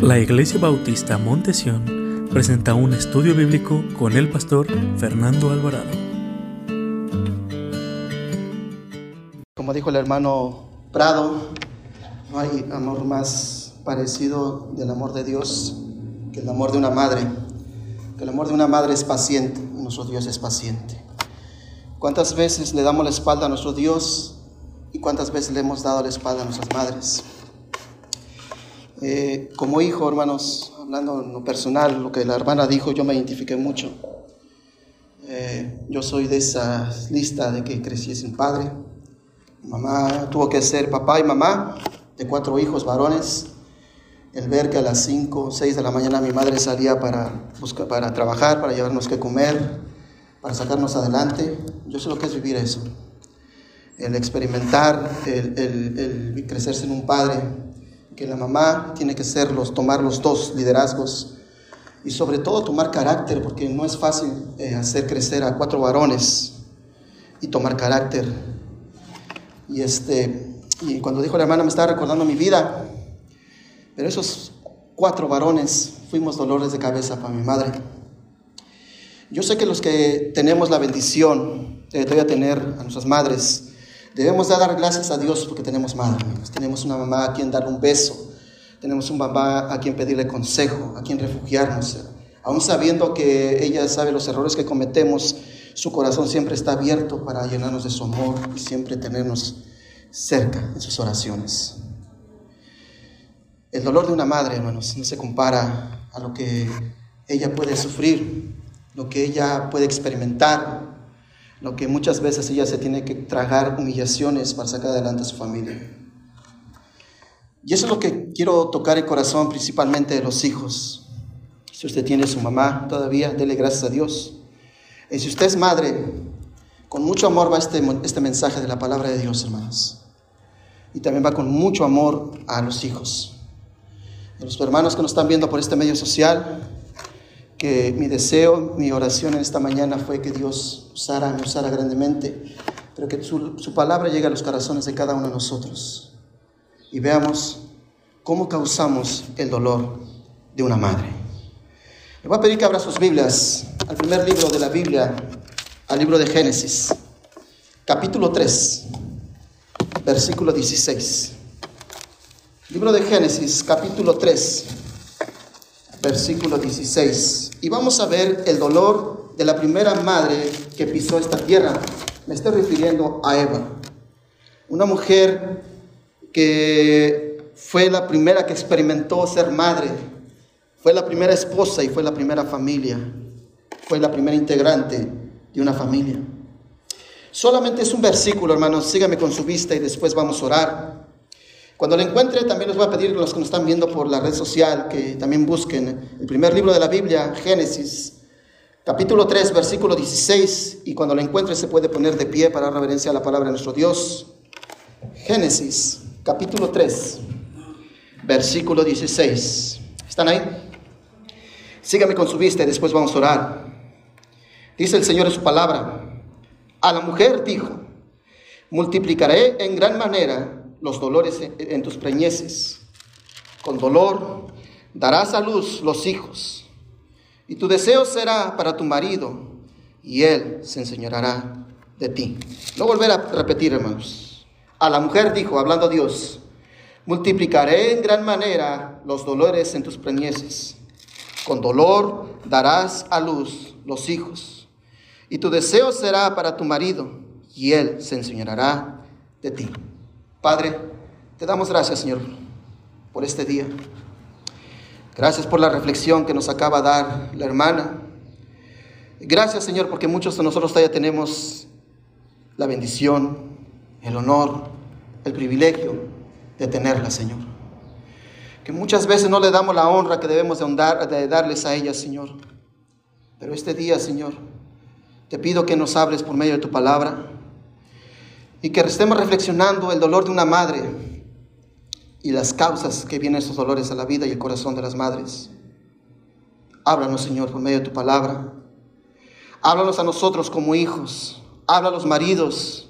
La Iglesia Bautista Montesión presenta un estudio bíblico con el pastor Fernando Alvarado. Como dijo el hermano Prado, no hay amor más parecido del amor de Dios que el amor de una madre. Que el amor de una madre es paciente nuestro Dios es paciente. ¿Cuántas veces le damos la espalda a nuestro Dios y cuántas veces le hemos dado la espalda a nuestras madres? Eh, como hijo, hermanos, hablando en lo personal, lo que la hermana dijo, yo me identifiqué mucho. Eh, yo soy de esa lista de que crecí sin padre. Mamá tuvo que ser papá y mamá de cuatro hijos varones. El ver que a las 5 o 6 de la mañana mi madre salía para, buscar, para trabajar, para llevarnos que comer, para sacarnos adelante. Yo sé lo que es vivir eso. El experimentar, el, el, el crecerse en un padre que la mamá tiene que ser los, tomar los dos liderazgos y sobre todo tomar carácter, porque no es fácil eh, hacer crecer a cuatro varones y tomar carácter. Y, este, y cuando dijo la hermana me estaba recordando mi vida, pero esos cuatro varones fuimos dolores de cabeza para mi madre. Yo sé que los que tenemos la bendición de tener a nuestras madres, Debemos de dar gracias a Dios porque tenemos madre. Tenemos una mamá a quien dar un beso. Tenemos un papá a quien pedirle consejo, a quien refugiarnos. Aún sabiendo que ella sabe los errores que cometemos, su corazón siempre está abierto para llenarnos de su amor y siempre tenernos cerca en sus oraciones. El dolor de una madre, hermanos, no se compara a lo que ella puede sufrir, lo que ella puede experimentar lo que muchas veces ella se tiene que tragar humillaciones para sacar adelante a su familia. Y eso es lo que quiero tocar el corazón principalmente de los hijos. Si usted tiene su mamá todavía, dele gracias a Dios. Y si usted es madre, con mucho amor va este, este mensaje de la palabra de Dios, hermanos. Y también va con mucho amor a los hijos. A los hermanos que nos están viendo por este medio social, que mi deseo, mi oración en esta mañana fue que Dios usara, me usara grandemente, pero que su, su palabra llegue a los corazones de cada uno de nosotros y veamos cómo causamos el dolor de una madre. Le voy a pedir que abra sus Biblias al primer libro de la Biblia, al libro de Génesis, capítulo 3, versículo 16. Libro de Génesis, capítulo 3, versículo 16. Y vamos a ver el dolor de la primera madre que pisó esta tierra. Me estoy refiriendo a Eva, una mujer que fue la primera que experimentó ser madre, fue la primera esposa y fue la primera familia, fue la primera integrante de una familia. Solamente es un versículo, hermanos, sígame con su vista y después vamos a orar. Cuando lo encuentre, también les voy a pedir a los que nos están viendo por la red social que también busquen el primer libro de la Biblia, Génesis, capítulo 3, versículo 16. Y cuando lo encuentre, se puede poner de pie para reverencia a la palabra de nuestro Dios. Génesis, capítulo 3, versículo 16. ¿Están ahí? Sígame con su vista y después vamos a orar. Dice el Señor en su palabra: A la mujer dijo: Multiplicaré en gran manera los dolores en tus preñeces. Con dolor darás a luz los hijos. Y tu deseo será para tu marido, y él se enseñará de ti. No volver a repetir, hermanos. A la mujer dijo, hablando a Dios, multiplicaré en gran manera los dolores en tus preñeces. Con dolor darás a luz los hijos. Y tu deseo será para tu marido, y él se enseñará de ti. Padre, te damos gracias, Señor, por este día. Gracias por la reflexión que nos acaba de dar la hermana. Gracias, Señor, porque muchos de nosotros todavía tenemos la bendición, el honor, el privilegio de tenerla, Señor. Que muchas veces no le damos la honra que debemos de, de darles a ellas, Señor. Pero este día, Señor, te pido que nos hables por medio de tu palabra y que estemos reflexionando el dolor de una madre y las causas que vienen esos dolores a la vida y el corazón de las madres. Háblanos, Señor, por medio de tu palabra. Háblanos a nosotros como hijos. Habla a los maridos.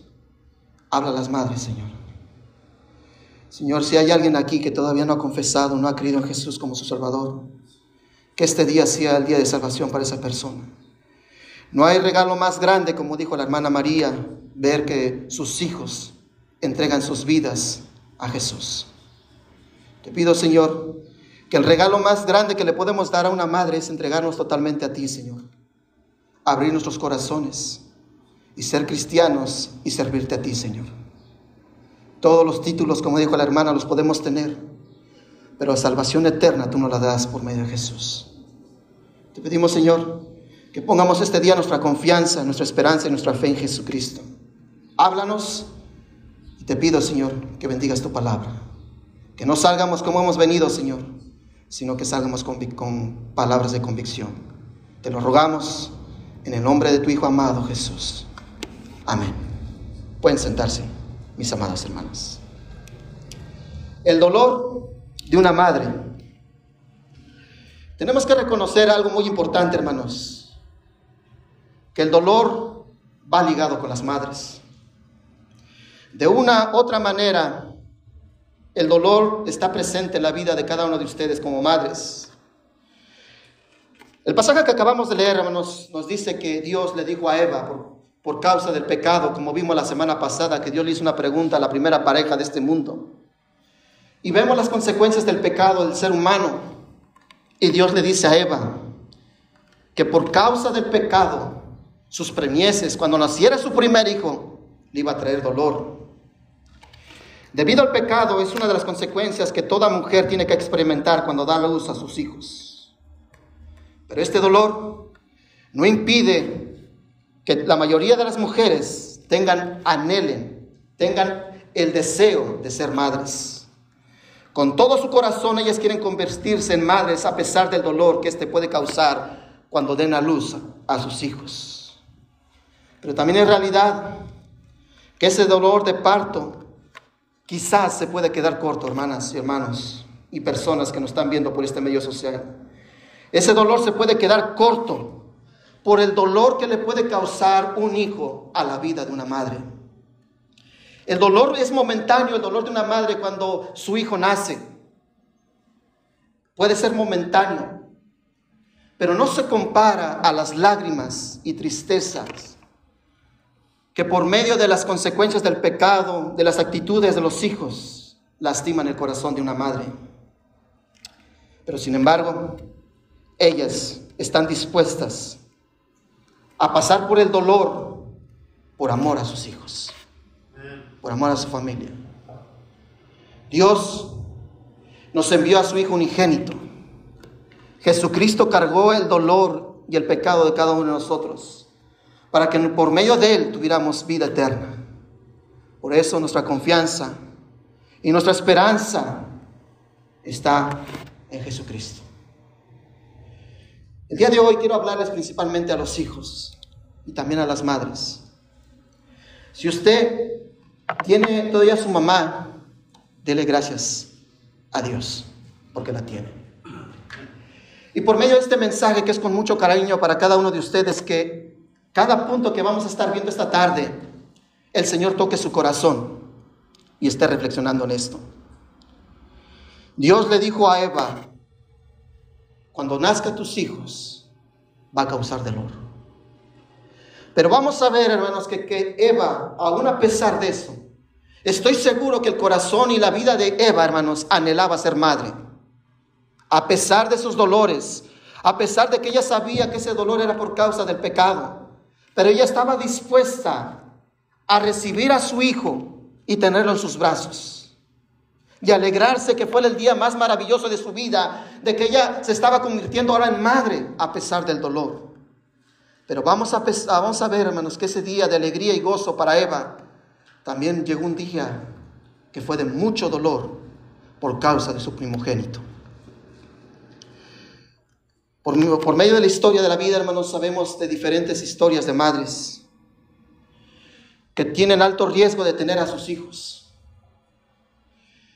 Habla a las madres, Señor. Señor, si hay alguien aquí que todavía no ha confesado, no ha creído en Jesús como su Salvador, que este día sea el día de salvación para esa persona. No hay regalo más grande, como dijo la hermana María, ver que sus hijos entregan sus vidas a Jesús. Te pido, Señor, que el regalo más grande que le podemos dar a una madre es entregarnos totalmente a ti, Señor. Abrir nuestros corazones y ser cristianos y servirte a ti, Señor. Todos los títulos, como dijo la hermana, los podemos tener, pero la salvación eterna tú nos la das por medio de Jesús. Te pedimos, Señor, que pongamos este día nuestra confianza, nuestra esperanza y nuestra fe en Jesucristo. Háblanos y te pido, Señor, que bendigas tu palabra. Que no salgamos como hemos venido, Señor, sino que salgamos con, con palabras de convicción. Te lo rogamos en el nombre de tu Hijo amado Jesús. Amén. Pueden sentarse, mis amadas hermanas. El dolor de una madre. Tenemos que reconocer algo muy importante, hermanos. Que el dolor va ligado con las madres. De una otra manera, el dolor está presente en la vida de cada uno de ustedes como madres. El pasaje que acabamos de leer, hermanos, nos dice que Dios le dijo a Eva, por, por causa del pecado, como vimos la semana pasada, que Dios le hizo una pregunta a la primera pareja de este mundo. Y vemos las consecuencias del pecado del ser humano. Y Dios le dice a Eva que por causa del pecado, sus premieses, cuando naciera su primer hijo, le iba a traer dolor. Debido al pecado es una de las consecuencias que toda mujer tiene que experimentar cuando da luz a sus hijos. Pero este dolor no impide que la mayoría de las mujeres tengan, anhelen, tengan el deseo de ser madres. Con todo su corazón ellas quieren convertirse en madres a pesar del dolor que éste puede causar cuando den a luz a sus hijos. Pero también es realidad que ese dolor de parto quizás se puede quedar corto, hermanas y hermanos, y personas que nos están viendo por este medio social. Ese dolor se puede quedar corto por el dolor que le puede causar un hijo a la vida de una madre. El dolor es momentáneo, el dolor de una madre cuando su hijo nace. Puede ser momentáneo, pero no se compara a las lágrimas y tristezas que por medio de las consecuencias del pecado, de las actitudes de los hijos, lastiman el corazón de una madre. Pero sin embargo, ellas están dispuestas a pasar por el dolor por amor a sus hijos, por amor a su familia. Dios nos envió a su Hijo unigénito. Jesucristo cargó el dolor y el pecado de cada uno de nosotros para que por medio de Él tuviéramos vida eterna. Por eso nuestra confianza y nuestra esperanza está en Jesucristo. El día de hoy quiero hablarles principalmente a los hijos y también a las madres. Si usted tiene todavía su mamá, dele gracias a Dios porque la tiene. Y por medio de este mensaje que es con mucho cariño para cada uno de ustedes que cada punto que vamos a estar viendo esta tarde, el Señor toque su corazón y esté reflexionando en esto. Dios le dijo a Eva, cuando nazca tus hijos, va a causar dolor. Pero vamos a ver, hermanos, que, que Eva, aún a pesar de eso, estoy seguro que el corazón y la vida de Eva, hermanos, anhelaba ser madre. A pesar de sus dolores, a pesar de que ella sabía que ese dolor era por causa del pecado, pero ella estaba dispuesta a recibir a su hijo y tenerlo en sus brazos. Y alegrarse que fue el día más maravilloso de su vida, de que ella se estaba convirtiendo ahora en madre a pesar del dolor. Pero vamos a, vamos a ver, hermanos, que ese día de alegría y gozo para Eva también llegó un día que fue de mucho dolor por causa de su primogénito. Por, medio de la historia de la vida, hermanos, sabemos de diferentes historias de madres que tienen alto riesgo de tener a sus hijos.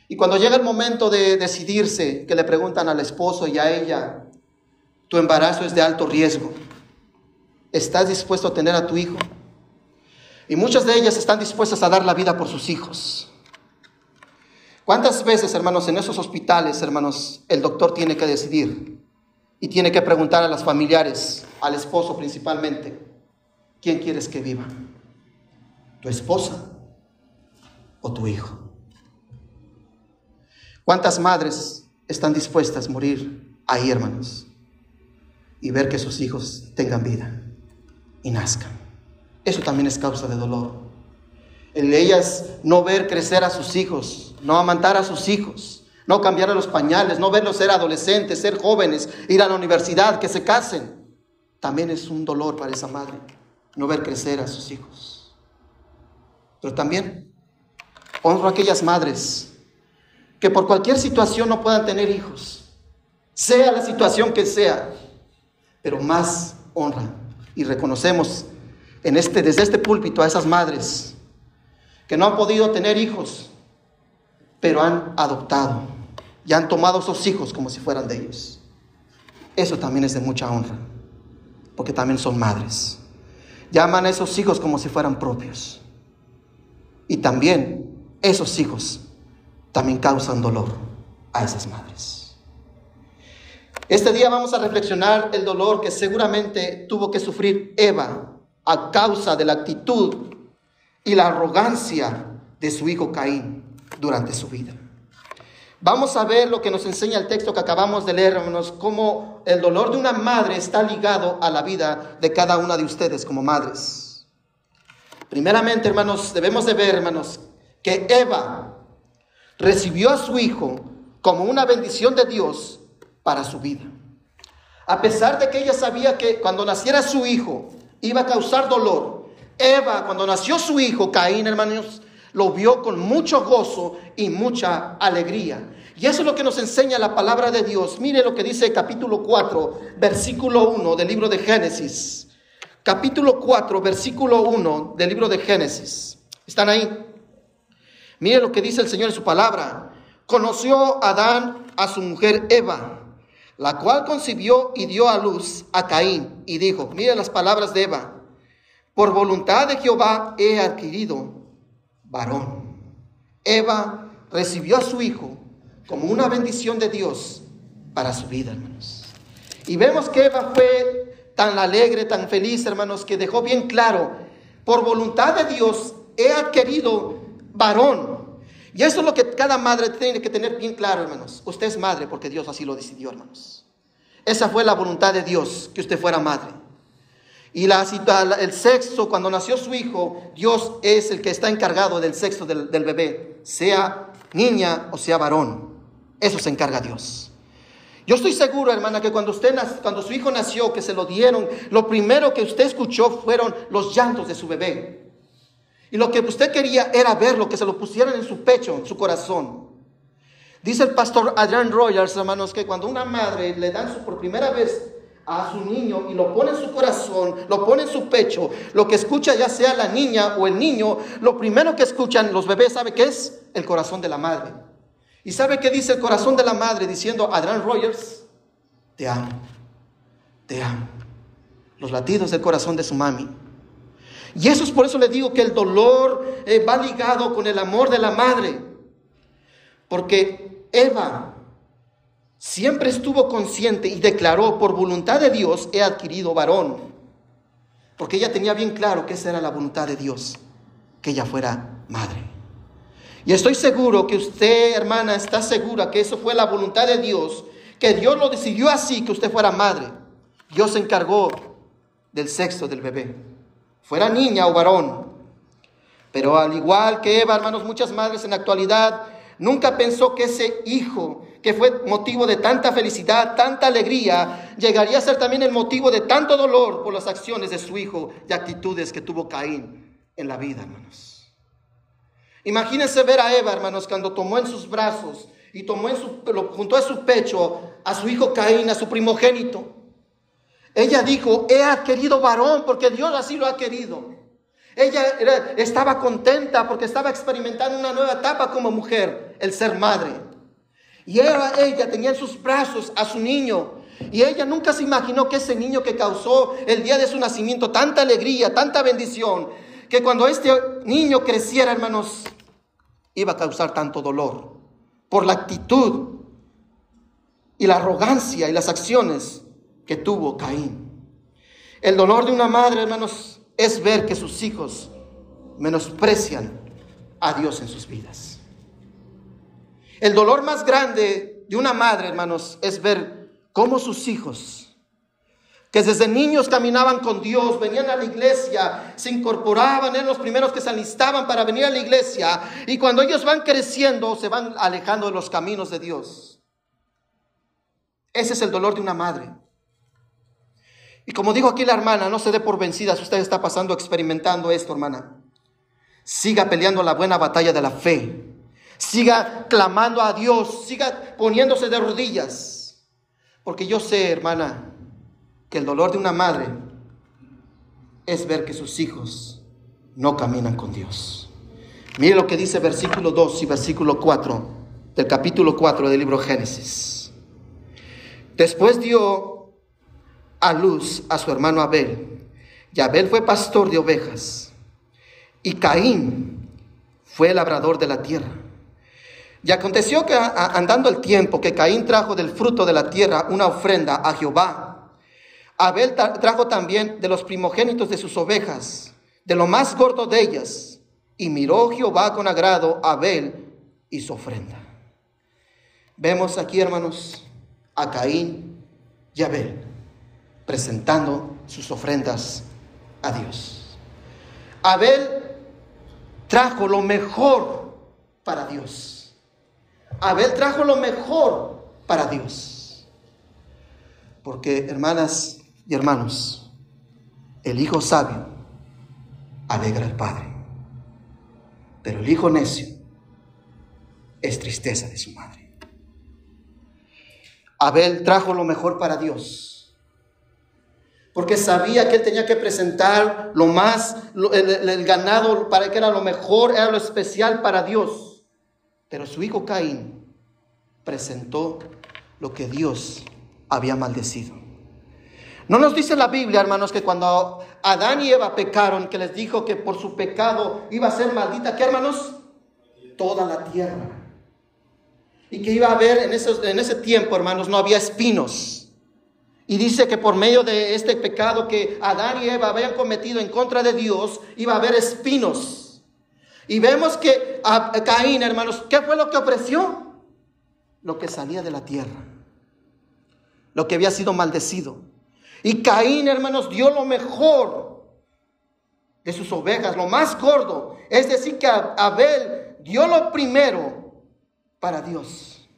Y cuando llega el momento de decidirse, que le preguntan al esposo y a ella, tu embarazo es de alto riesgo, ¿estás dispuesto a tener a tu hijo? Y muchas de ellas están dispuestas a dar la vida por sus hijos. ¿Cuántas veces, hermanos, en esos hospitales, hermanos, el doctor tiene que decidir y tiene que preguntar a las familiares, al esposo principalmente, ¿quién quieres que viva? ¿Tu esposa o tu hijo? ¿Cuántas madres están dispuestas a morir ahí, hermanos? Y ver que sus hijos tengan vida y nazcan. Eso también es causa de dolor el ellas no ver crecer a sus hijos, no amantar a sus hijos, no cambiar a los pañales, no verlos ser adolescentes, ser jóvenes, ir a la universidad, que se casen. También es un dolor para esa madre no ver crecer a sus hijos. Pero también honro a aquellas madres que por cualquier situación no puedan tener hijos, sea la situación que sea, pero más honra y reconocemos este, desde este púlpito a esas madres que no han podido tener hijos, pero han adoptado y han tomado esos hijos como si fueran de ellos. Eso también es de mucha honra, porque también son madres. Llaman a esos hijos como si fueran propios. Y también esos hijos también causan dolor a esas madres. Este día vamos a reflexionar el dolor que seguramente tuvo que sufrir Eva a causa de la actitud y la arrogancia de su hijo Caín durante su vida. Vamos a ver lo que nos enseña el texto que acabamos de leer, hermanos, cómo el dolor de una madre está ligado a la vida de cada una de ustedes como madres. Primeramente, hermanos, debemos de ver, hermanos, que Eva recibió a su hijo como una bendición de Dios para su vida. A pesar de que ella sabía que cuando naciera su hijo iba a causar dolor, Eva, cuando nació su hijo Caín, hermanos, lo vio con mucho gozo y mucha alegría. Y eso es lo que nos enseña la palabra de Dios. Mire lo que dice el capítulo 4, versículo 1 del libro de Génesis. Capítulo 4, versículo 1 del libro de Génesis. ¿Están ahí? Mire lo que dice el Señor en su palabra. Conoció Adán a su mujer Eva, la cual concibió y dio a luz a Caín y dijo, mire las palabras de Eva, por voluntad de Jehová he adquirido varón. Eva recibió a su hijo como una bendición de Dios para su vida, hermanos. Y vemos que Eva fue tan alegre, tan feliz, hermanos, que dejó bien claro, por voluntad de Dios he adquirido varón. Y eso es lo que cada madre tiene que tener bien claro, hermanos. Usted es madre porque Dios así lo decidió, hermanos. Esa fue la voluntad de Dios, que usted fuera madre. Y la, el sexo, cuando nació su hijo, Dios es el que está encargado del sexo del, bebé, sea niña o sea varón. Eso se encarga Dios. Yo estoy seguro, hermana, que cuando, usted, cuando su hijo nació, que se lo dieron, lo primero que usted escuchó fueron los llantos de su bebé. Y lo que usted quería era verlo, que se lo pusieran en su pecho, en su corazón. Dice el pastor Adrian Rogers, hermanos, que cuando una madre le dan su, por primera vez a su niño y lo pone en su corazón, lo pone en su pecho, lo que escucha ya sea la niña o el niño, lo primero que escuchan los bebés, ¿sabe qué es? El corazón de la madre. ¿Y sabe qué dice el corazón de la madre diciendo Adrian Rogers? Te amo, te amo. Los latidos del corazón de su mami. Y eso es por eso le digo que el dolor eh, va ligado con el amor de la madre. Porque Eva siempre estuvo consciente y declaró, por voluntad de Dios he adquirido varón. Porque ella tenía bien claro que esa era la voluntad de Dios, que ella fuera madre. Y estoy seguro que usted, hermana, está segura que eso fue la voluntad de Dios, que Dios lo decidió así, que usted fuera madre. Dios se encargó del sexo del bebé, fuera niña o varón. Pero al igual que Eva, hermanos, muchas madres en la actualidad nunca pensó que ese hijo que fue motivo de tanta felicidad, tanta alegría, llegaría a ser también el motivo de tanto dolor por las acciones de su hijo y actitudes que tuvo Caín en la vida, hermanos. Imagínense ver a Eva, hermanos, cuando tomó en sus brazos y tomó en su, junto a su pecho a su hijo Caín, a su primogénito. Ella dijo, he adquirido varón porque Dios así lo ha querido. Ella estaba contenta porque estaba experimentando una nueva etapa como mujer, el ser madre. Y ella, ella tenía en sus brazos a su niño. Y ella nunca se imaginó que ese niño que causó el día de su nacimiento tanta alegría, tanta bendición, que cuando este niño creciera, hermanos, iba a causar tanto dolor por la actitud y la arrogancia y las acciones que tuvo Caín. El dolor de una madre, hermanos, es ver que sus hijos menosprecian a Dios en sus vidas. El dolor más grande de una madre, hermanos, es ver cómo sus hijos que desde niños caminaban con Dios, venían a la iglesia, se incorporaban, eran los primeros que se alistaban para venir a la iglesia, y cuando ellos van creciendo, se van alejando de los caminos de Dios. Ese es el dolor de una madre. Y como dijo aquí la hermana, no se dé por vencida si usted está pasando, experimentando esto, hermana. Siga peleando la buena batalla de la fe. Siga clamando a Dios, siga poniéndose de rodillas. Porque yo sé, hermana, que el dolor de una madre es ver que sus hijos no caminan con Dios. Mire lo que dice versículo 2 y versículo 4 del capítulo 4 del libro Génesis. Después dio a luz a su hermano Abel, y Abel fue pastor de ovejas, y Caín fue labrador de la tierra. Y aconteció que andando el tiempo que Caín trajo del fruto de la tierra una ofrenda a Jehová, Abel trajo también de los primogénitos de sus ovejas, de lo más gordo de ellas, y miró Jehová con agrado a Abel y su ofrenda. Vemos aquí, hermanos, a Caín y Abel presentando sus ofrendas a Dios. Abel trajo lo mejor para Dios. Abel trajo lo mejor para Dios. Porque, hermanas, y hermanos, el hijo sabio alegra al padre, pero el hijo necio es tristeza de su madre. Abel trajo lo mejor para Dios, porque sabía que él tenía que presentar lo más, el, ganado para que era lo mejor, era lo especial para Dios. Pero su hijo Caín presentó lo que Dios había maldecido. No nos dice la Biblia, hermanos, que cuando Adán y Eva pecaron, que les dijo que por su pecado iba a ser maldita, ¿qué hermanos? Toda la tierra. Y que iba a haber en en ese tiempo, hermanos, no había espinos. Y dice que por medio de este pecado que Adán y Eva habían cometido en contra de Dios, iba a haber espinos. Y vemos que a Caín, hermanos, ¿qué fue lo que ofreció? Lo que salía de la tierra. Lo que había sido maldecido. Y Caín, hermanos, dio lo mejor de sus ovejas, lo más gordo. Es decir, que Abel dio lo primero para Dios.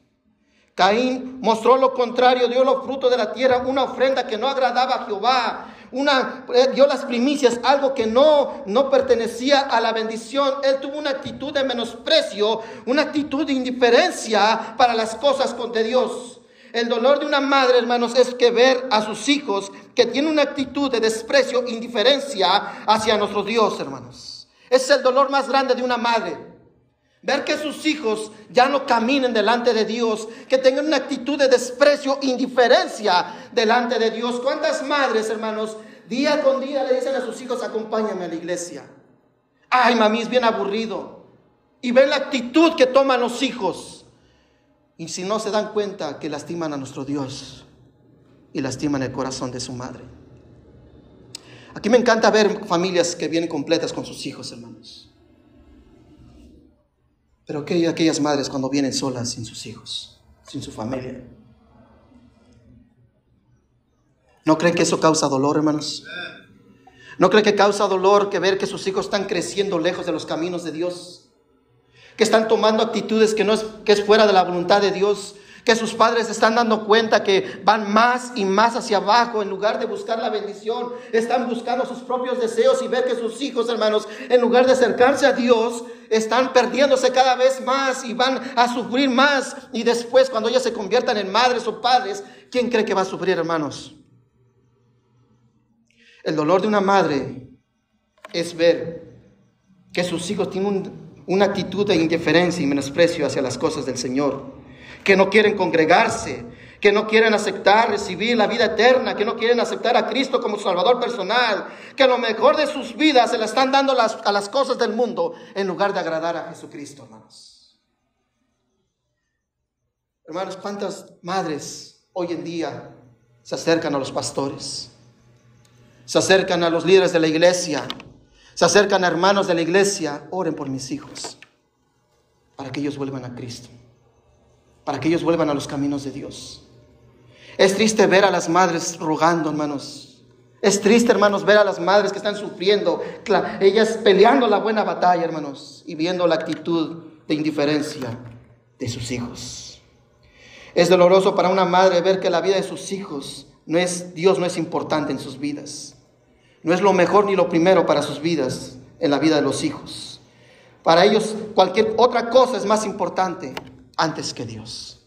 Caín mostró lo contrario, dio los frutos de la tierra, una ofrenda que no agradaba a Jehová, una, eh, dio las primicias, algo que no, no pertenecía a la bendición. Él tuvo una actitud de menosprecio, una actitud de indiferencia para las cosas de Dios. El dolor de una madre, hermanos, es que ver a sus hijos que tienen una actitud de desprecio, indiferencia hacia nuestro Dios, hermanos. es el dolor más grande de una madre. Ver que sus hijos ya no caminen delante de Dios, que tengan una actitud de desprecio, indiferencia delante de Dios. ¿Cuántas madres, hermanos, día con día le dicen a sus hijos, acompáñame a la iglesia? Ay, mami, es bien aburrido. Y ven la actitud que toman los hijos. Y si no se dan cuenta que lastiman a nuestro Dios y lastiman el corazón de su madre. Aquí me encanta ver familias que vienen completas con sus hijos, hermanos. Pero ¿qué aquellas madres cuando vienen solas sin sus hijos, sin su familia? ¿No creen que eso causa dolor, hermanos? ¿No creen que causa dolor que ver que sus hijos están creciendo lejos de los caminos de Dios? que están tomando actitudes que no es, que es fuera de la voluntad de Dios, que sus padres están dando cuenta que van más y más hacia abajo en lugar de buscar la bendición, están buscando sus propios deseos y ver que sus hijos, hermanos, en lugar de acercarse a Dios, están perdiéndose cada vez más y van a sufrir más. Y después, cuando ellas se conviertan en madres o padres, ¿quién cree que va a sufrir, hermanos? El dolor de una madre es ver que sus hijos tienen un una actitud de indiferencia y menosprecio hacia las cosas del Señor, que no quieren congregarse, que no quieren aceptar, recibir la vida eterna, que no quieren aceptar a Cristo como Salvador personal, que lo mejor de sus vidas se la están dando a las cosas del mundo en lugar de agradar a Jesucristo, hermanos. Hermanos, ¿cuántas madres hoy en día se acercan a los pastores? Se acercan a los líderes de la iglesia, se acercan a hermanos de la iglesia, oren por mis hijos, para que ellos vuelvan a Cristo, para que ellos vuelvan a los caminos de Dios. Es triste ver a las madres rogando, hermanos. Es triste, hermanos, ver a las madres que están sufriendo, ellas peleando la buena batalla, hermanos, y viendo la actitud de indiferencia de sus hijos. Es doloroso para una madre ver que la vida de sus hijos no es, Dios no es importante en sus vidas. No es lo mejor ni lo primero para sus vidas, en la vida de los hijos. Para ellos cualquier otra cosa es más importante antes que Dios.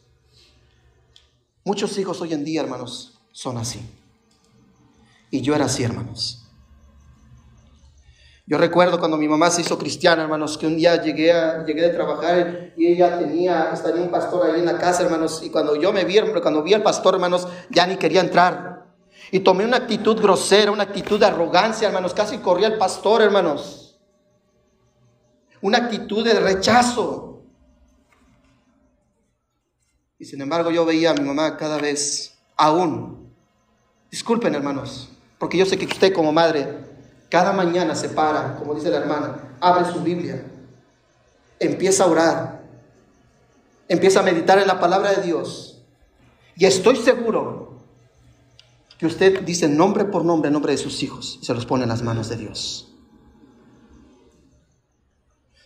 Muchos hijos hoy en día, hermanos, son así. Y yo era así, hermanos. Yo recuerdo cuando mi mamá se hizo cristiana, hermanos, que un día llegué, a, llegué de trabajar y ella tenía, estaba un pastor ahí en la casa, hermanos, y cuando yo me vi, cuando vi al pastor, hermanos, ya ni quería entrar. Y tomé una actitud grosera, una actitud de arrogancia, hermanos, casi corría el pastor, hermanos. Una actitud de rechazo. Y sin embargo yo veía a mi mamá cada vez aún. Disculpen hermanos, porque yo sé que usted como madre cada mañana se para, como dice la hermana, abre su Biblia, empieza a orar, empieza a meditar en la palabra de Dios. Y estoy seguro que usted dice nombre por nombre, nombre de sus hijos, y se los pone en las manos de Dios.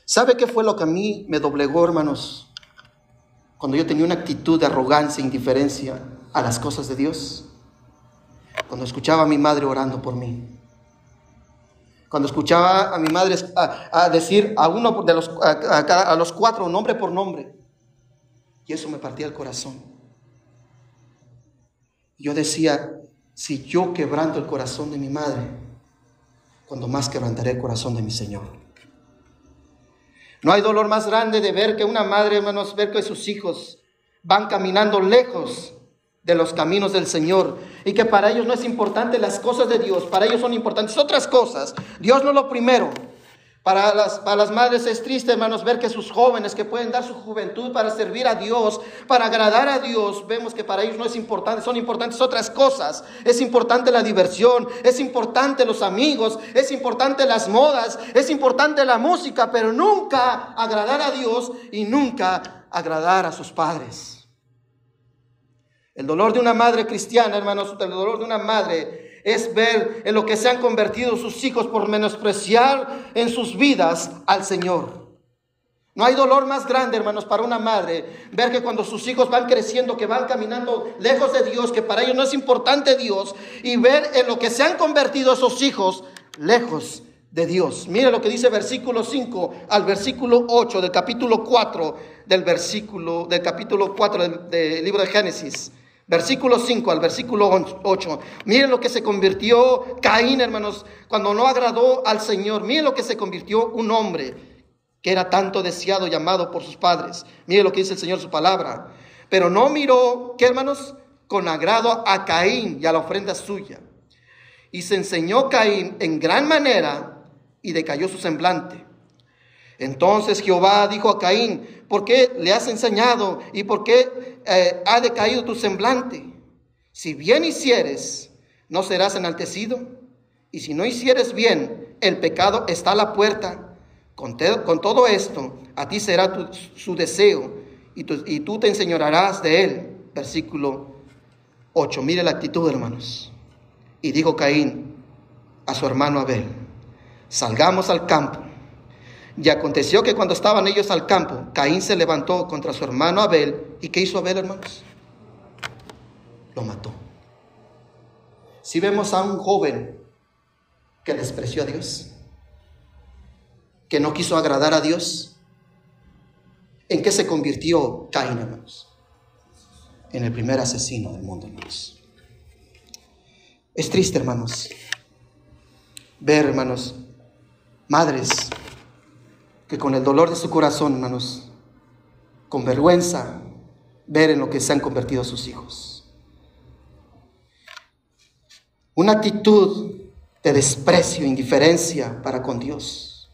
¿Sabe qué fue lo que a mí me doblegó, hermanos? Cuando yo tenía una actitud de arrogancia e indiferencia a las cosas de Dios, cuando escuchaba a mi madre orando por mí, cuando escuchaba a mi madre a, decir a uno de los, a, los cuatro nombre por nombre, y eso me partía el corazón. Yo decía, si yo quebranto el corazón de mi madre, cuando más quebrantaré el corazón de mi Señor. No hay dolor más grande de ver que una madre, hermanos, ver que sus hijos van caminando lejos de los caminos del Señor y que para ellos no es importante las cosas de Dios, para ellos son importantes otras cosas. Dios no es lo primero. Para las, para las madres es triste, hermanos, ver que sus jóvenes que pueden dar su juventud para servir a Dios, para agradar a Dios, vemos que para ellos no es importante, son importantes otras cosas. Es importante la diversión, es importante los amigos, es importante las modas, es importante la música, pero nunca agradar a Dios y nunca agradar a sus padres. El dolor de una madre cristiana, hermanos, el dolor de una madre es ver en lo que se han convertido sus hijos por menospreciar en sus vidas al Señor. No hay dolor más grande, hermanos, para una madre ver que cuando sus hijos van creciendo, que van caminando lejos de Dios, que para ellos no es importante Dios, y ver en lo que se han convertido esos hijos lejos de Dios. Mire lo que dice versículo 5 al versículo 8 del capítulo 4 del versículo del capítulo 4 del, del libro de Génesis. Versículo 5 al versículo 8. Miren lo que se convirtió Caín, hermanos, cuando no agradó al Señor. Miren lo que se convirtió un hombre que era tanto deseado, llamado por sus padres. Miren lo que dice el Señor su palabra. Pero no miró, ¿qué hermanos? Con agrado a Caín y a la ofrenda suya. Y se enseñó Caín en gran manera y decayó su semblante. Entonces Jehová dijo a Caín, ¿por qué le has enseñado y por qué eh, ha decaído tu semblante? Si bien hicieres, no serás enaltecido. Y si no hicieres bien, el pecado está a la puerta. Con, todo esto, a ti será su deseo y, y tú te enseñorarás de él. Versículo 8. Mire la actitud, hermanos. Y dijo Caín a su hermano Abel, salgamos al campo. Y aconteció que cuando estaban ellos al campo, Caín se levantó contra su hermano Abel. ¿Y qué hizo Abel, hermanos? Lo mató. Si vemos a un joven que despreció a Dios, que no quiso agradar a Dios, ¿en qué se convirtió Caín, hermanos? En el primer asesino del mundo, hermanos. Es triste, hermanos, ver, hermanos, madres que con el dolor de su corazón, hermanos, con vergüenza, ver en lo que se han convertido sus hijos. Una actitud de desprecio, indiferencia para con Dios.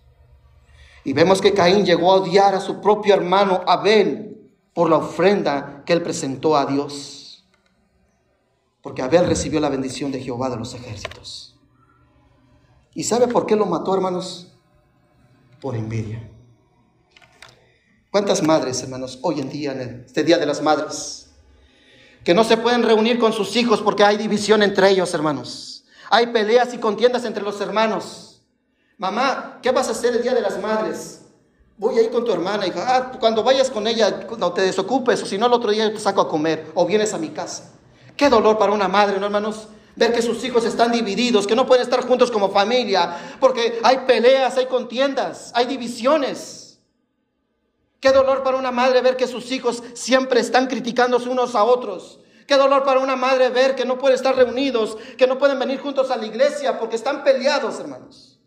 Y vemos que Caín llegó a odiar a su propio hermano Abel por la ofrenda que él presentó a Dios. Porque Abel recibió la bendición de Jehová de los ejércitos. ¿Y sabe por qué lo mató, hermanos? Por envidia. ¿Cuántas madres, hermanos, hoy en día, en este Día de las Madres, que no se pueden reunir con sus hijos porque hay división entre ellos, hermanos? Hay peleas y contiendas entre los hermanos. Mamá, ¿qué vas a hacer el Día de las Madres? Voy a ir con tu hermana, hija. Ah, cuando vayas con ella, no te desocupes, o si no, el otro día te saco a comer, o vienes a mi casa. Qué dolor para una madre, ¿no, hermanos? Ver que sus hijos están divididos, que no pueden estar juntos como familia, porque hay peleas, hay contiendas, hay divisiones. Qué dolor para una madre ver que sus hijos siempre están criticándose unos a otros. Qué dolor para una madre ver que no pueden estar reunidos, que no pueden venir juntos a la iglesia porque están peleados, hermanos.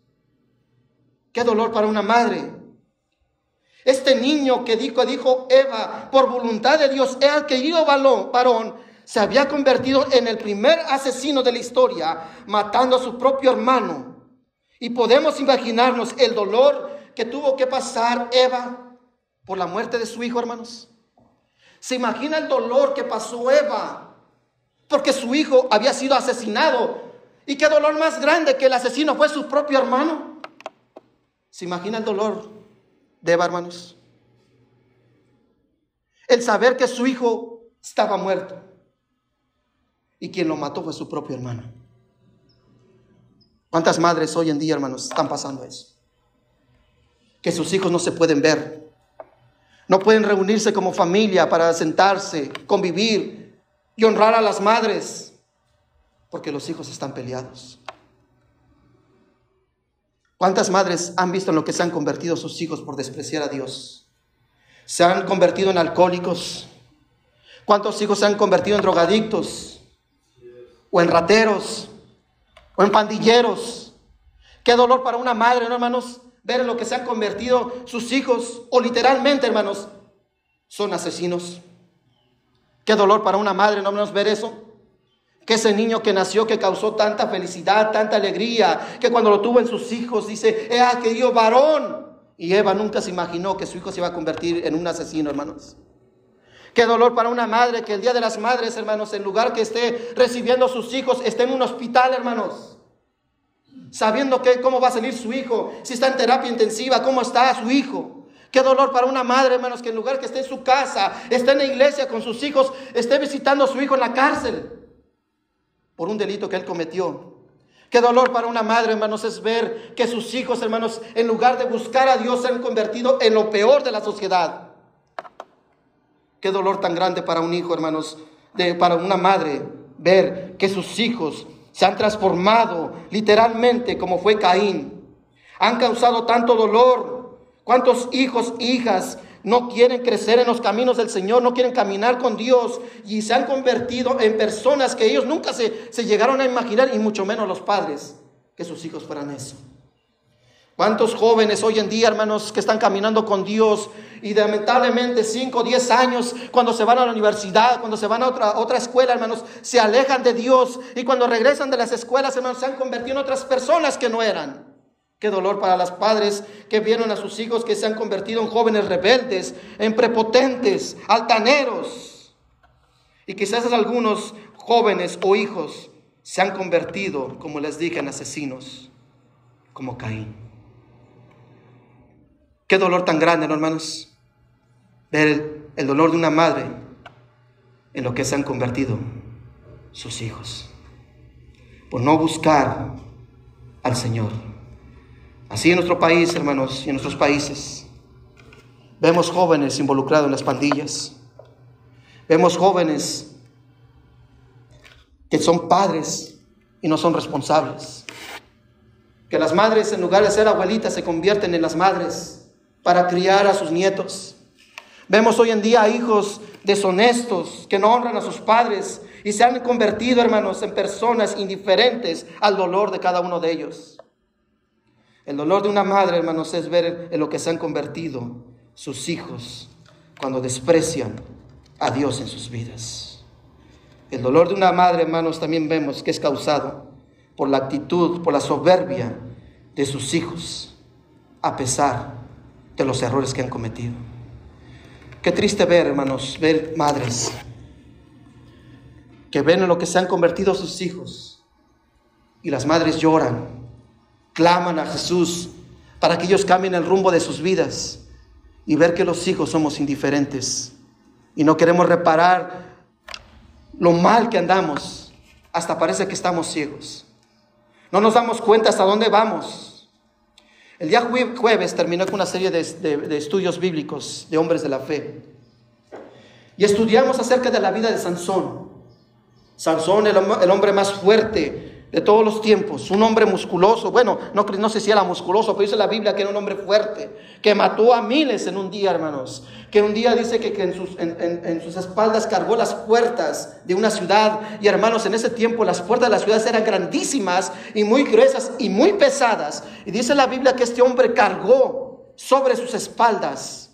Qué dolor para una madre este niño que dijo, dijo Eva, por voluntad de Dios, el querido varón, se había convertido en el primer asesino de la historia, matando a su propio hermano. Y podemos imaginarnos el dolor que tuvo que pasar Eva por la muerte de su hijo, hermanos. ¿Se imagina el dolor que pasó Eva porque su hijo había sido asesinado? ¿Y qué dolor más grande que el asesino fue su propio hermano? ¿Se imagina el dolor de hermanos. El saber que su hijo estaba muerto y quien lo mató fue su propio hermano. ¿Cuántas madres hoy en día, hermanos, están pasando eso? Que sus hijos no se pueden ver. No pueden reunirse como familia para sentarse, convivir y honrar a las madres, porque los hijos están peleados. ¿Cuántas madres han visto en lo que se han convertido sus hijos por despreciar a Dios? Se han convertido en alcohólicos. ¿Cuántos hijos se han convertido en drogadictos? O en rateros. O en pandilleros. Qué dolor para una madre, ¿no, hermanos? Ver en lo que se han convertido sus hijos. O literalmente, hermanos, son asesinos. Qué dolor para una madre, ¿no, hermanos, ver eso? que ese niño que nació, que causó tanta felicidad, tanta alegría, que cuando lo tuvo en sus hijos dice, ¡eh, ah, querido varón! Y Eva nunca se imaginó que su hijo se iba a convertir en un asesino, hermanos. Qué dolor para una madre que el día de las madres, hermanos, en lugar que esté recibiendo a sus hijos, esté en un hospital, hermanos. Sabiendo que cómo va a salir su hijo, si está en terapia intensiva, cómo está su hijo. Qué dolor para una madre, hermanos, que en lugar que esté en su casa, esté en la iglesia con sus hijos, esté visitando a su hijo en la cárcel por un delito que él cometió. Qué dolor para una madre, hermanos, es ver que sus hijos, hermanos, en lugar de buscar a Dios, se han convertido en lo peor de la sociedad. Qué dolor tan grande para un hijo, hermanos, de, para una madre, ver que sus hijos se han transformado literalmente como fue Caín. Han causado tanto dolor. ¿Cuántos hijos, hijas no quieren crecer en los caminos del Señor, no quieren caminar con Dios y se han convertido en personas que ellos nunca se, llegaron a imaginar, y mucho menos los padres, que sus hijos fueran eso. ¿Cuántos jóvenes hoy en día, hermanos, que están caminando con Dios y lamentablemente 5 o 10 años, cuando se van a la universidad, cuando se van a otra, otra escuela, hermanos, se alejan de Dios y cuando regresan de las escuelas, hermanos, se han convertido en otras personas que no eran? Qué dolor para los padres que vieron a sus hijos que se han convertido en jóvenes rebeldes, en prepotentes, altaneros. Y quizás algunos jóvenes o hijos se han convertido, como les dije, en asesinos, como Caín. Qué dolor tan grande, ¿no, hermanos? Ver el, el dolor de una madre en lo que se han convertido sus hijos. Por no buscar al Señor. Así en nuestro país, hermanos, y en nuestros países, vemos jóvenes involucrados en las pandillas. Vemos jóvenes que son padres y no son responsables. Que las madres, en lugar de ser abuelitas, se convierten en las madres para criar a sus nietos. Vemos hoy en día hijos deshonestos que no honran a sus padres y se han convertido, hermanos, en personas indiferentes al dolor de cada uno de ellos. El dolor de una madre, hermanos, es ver en lo que se han convertido sus hijos cuando desprecian a Dios en sus vidas. El dolor de una madre, hermanos, también vemos que es causado por la actitud, por la soberbia de sus hijos, a pesar de los errores que han cometido. Qué triste ver, hermanos, ver madres que ven en lo que se han convertido sus hijos y las madres lloran, claman a Jesús para que ellos cambien el rumbo de sus vidas y ver que los hijos somos indiferentes y no queremos reparar lo mal que andamos, hasta parece que estamos ciegos. No nos damos cuenta hasta dónde vamos. El día jueves terminó con una serie de, estudios bíblicos de hombres de la fe. Y estudiamos acerca de la vida de Sansón. Sansón, el, hombre más fuerte, de todos los tiempos, un hombre musculoso, bueno, no, no sé si era musculoso, pero dice la Biblia que era un hombre fuerte, que mató a miles en un día, hermanos, que un día dice que, en, sus, en, sus, espaldas cargó las puertas de una ciudad, y hermanos, en ese tiempo las puertas de las ciudades eran grandísimas y muy gruesas y muy pesadas, y dice la Biblia que este hombre cargó sobre sus espaldas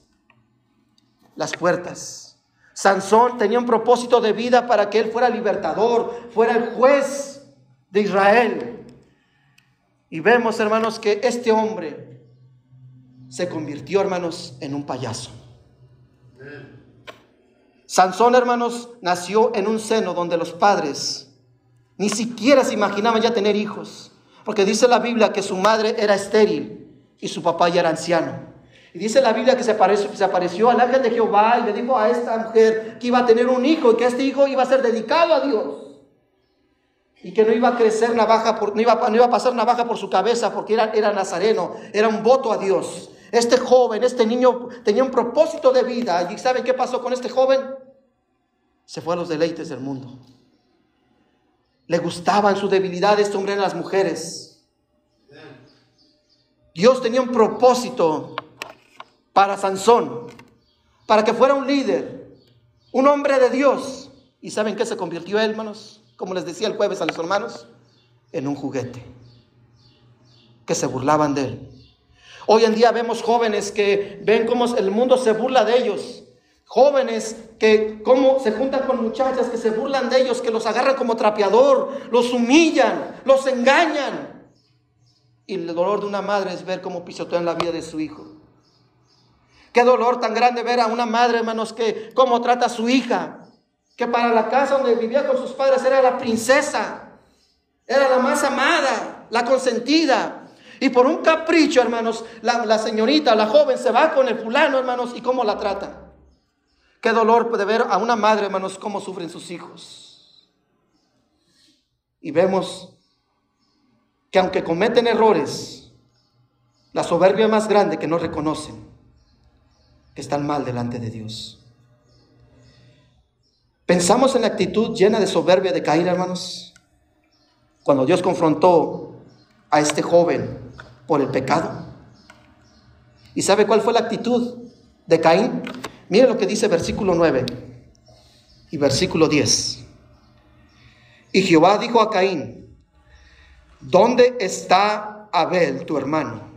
las puertas. Sansón tenía un propósito de vida para que él fuera libertador, fuera el juez de Israel. Y vemos, hermanos, que este hombre se convirtió, hermanos, en un payaso. Sansón, hermanos, nació en un seno donde los padres ni siquiera se imaginaban ya tener hijos, porque dice la Biblia que su madre era estéril y su papá ya era anciano. Y dice la Biblia que se apareció, se apareció al ángel de Jehová y le dijo a esta mujer que iba a tener un hijo y que este hijo iba a ser dedicado a Dios y que no iba a crecer navaja, por, no, iba, a pasar navaja por su cabeza porque era, nazareno, era un voto a Dios. Este joven, este niño tenía un propósito de vida. ¿Y saben qué pasó con este joven? Se fue a los deleites del mundo. Le gustaban su debilidad este hombre en las mujeres. Dios tenía un propósito para Sansón, para que fuera un líder, un hombre de Dios. ¿Y saben qué se convirtió él, hermanos? Como les decía el jueves a los hermanos, en un juguete, que se burlaban de él. Hoy en día vemos jóvenes que ven cómo el mundo se burla de ellos. Jóvenes que cómo se juntan con muchachas que se burlan de ellos, que los agarran como trapeador, los humillan, los engañan. Y el dolor de una madre es ver cómo pisotean la vida de su hijo. Qué dolor tan grande ver a una madre, hermanos, que cómo trata a su hija, que para la casa donde vivía con sus padres era la princesa, era la más amada, la consentida. Y por un capricho, hermanos, la, señorita, la joven se va con el fulano, hermanos, y cómo la trata. Qué dolor puede ver a una madre, hermanos, cómo sufren sus hijos. Y vemos que aunque cometen errores, la soberbia más grande que no reconocen que están mal delante de Dios. Pensamos en la actitud llena de soberbia de Caín, hermanos, cuando Dios confrontó a este joven por el pecado. ¿Y sabe cuál fue la actitud de Caín? Mire lo que dice versículo 9 y versículo 10. Y Jehová dijo a Caín, ¿dónde está Abel, tu hermano?